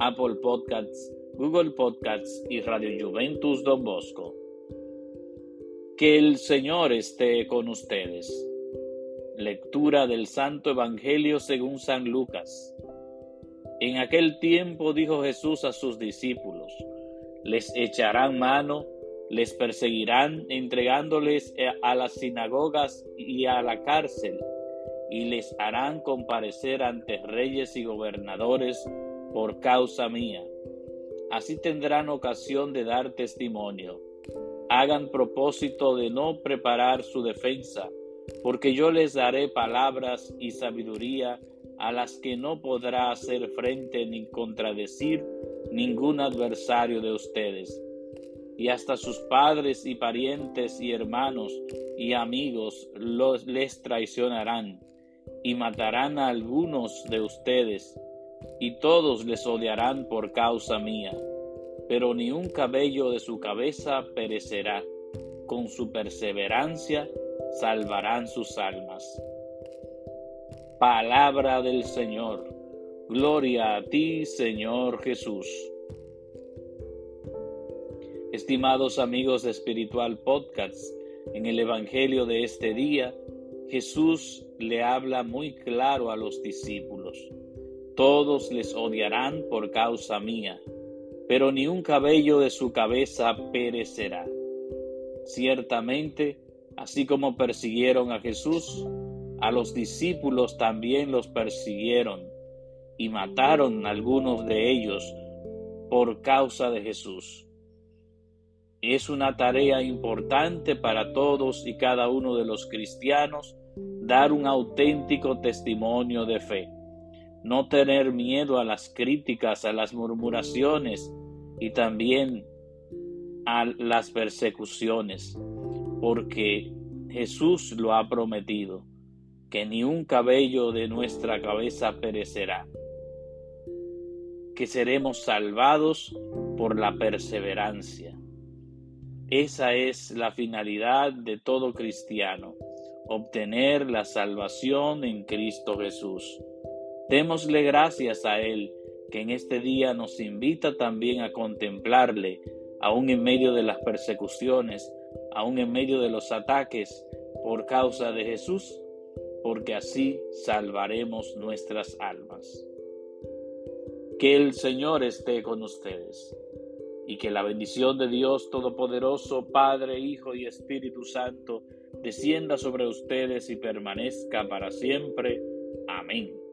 Apple Podcasts, Google Podcasts y Radio Juventus Don Bosco. Que el Señor esté con ustedes. Lectura del Santo Evangelio según San Lucas. En aquel tiempo dijo Jesús a sus discípulos, les echarán mano, les perseguirán entregándoles a las sinagogas y a la cárcel, y les harán comparecer ante reyes y gobernadores por causa mía. Así tendrán ocasión de dar testimonio hagan propósito de no preparar su defensa, porque yo les daré palabras y sabiduría a las que no podrá hacer frente ni contradecir ningún adversario de ustedes. Y hasta sus padres y parientes y hermanos y amigos los, les traicionarán y matarán a algunos de ustedes, y todos les odiarán por causa mía pero ni un cabello de su cabeza perecerá. Con su perseverancia salvarán sus almas. Palabra del Señor. Gloria a ti, Señor Jesús. Estimados amigos de Espiritual Podcast, en el Evangelio de este día, Jesús le habla muy claro a los discípulos. Todos les odiarán por causa mía pero ni un cabello de su cabeza perecerá. Ciertamente, así como persiguieron a Jesús, a los discípulos también los persiguieron y mataron a algunos de ellos por causa de Jesús. Es una tarea importante para todos y cada uno de los cristianos dar un auténtico testimonio de fe no tener miedo a las críticas, a las murmuraciones y también a las persecuciones, porque Jesús lo ha prometido, que ni un cabello de nuestra cabeza perecerá, que seremos salvados por la perseverancia. Esa es la finalidad de todo cristiano, obtener la salvación en Cristo Jesús. Démosle gracias a Él, que en este día nos invita también a contemplarle, aún en medio de las persecuciones, aún en medio de los ataques por causa de Jesús, porque así salvaremos nuestras almas. Que el Señor esté con ustedes y que la bendición de Dios Todopoderoso, Padre, Hijo y Espíritu Santo, descienda sobre ustedes y permanezca para siempre. Amén.